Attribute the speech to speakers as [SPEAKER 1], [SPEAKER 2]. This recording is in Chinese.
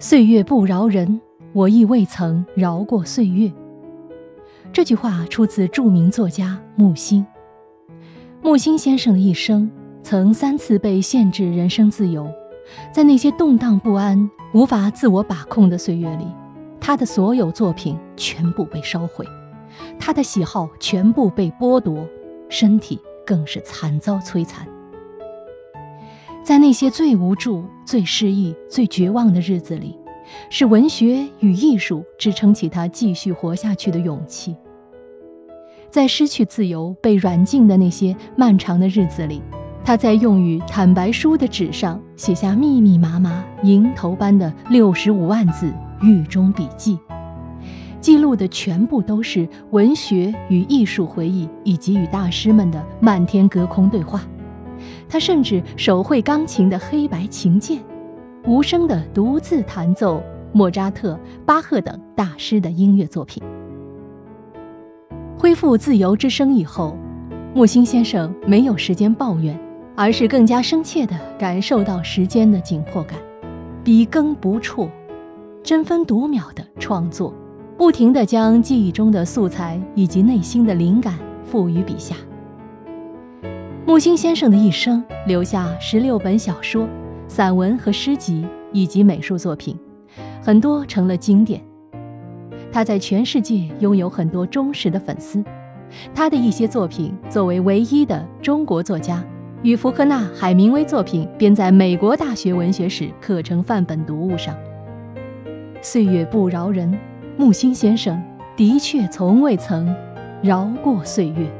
[SPEAKER 1] 岁月不饶人，我亦未曾饶过岁月。这句话出自著名作家木心。木心先生的一生曾三次被限制人身自由，在那些动荡不安、无法自我把控的岁月里，他的所有作品全部被烧毁，他的喜好全部被剥夺，身体更是惨遭摧残。在那些最无助、最失意、最绝望的日子里，是文学与艺术支撑起他继续活下去的勇气。在失去自由、被软禁的那些漫长的日子里，他在用于坦白书的纸上写下密密麻麻、蝇头般的六十五万字狱中笔记，记录的全部都是文学与艺术回忆以及与大师们的漫天隔空对话。他甚至手绘钢琴的黑白琴键，无声地独自弹奏莫扎特、巴赫等大师的音乐作品。恢复自由之声以后，木心先生没有时间抱怨，而是更加深切地感受到时间的紧迫感，笔耕不辍，争分夺秒地创作，不停地将记忆中的素材以及内心的灵感赋予笔下。木心先生的一生留下十六本小说、散文和诗集，以及美术作品，很多成了经典。他在全世界拥有很多忠实的粉丝。他的一些作品作为唯一的中国作家，与福克纳、海明威作品编在美国大学文学史课程范本读物上。岁月不饶人，木心先生的确从未曾饶过岁月。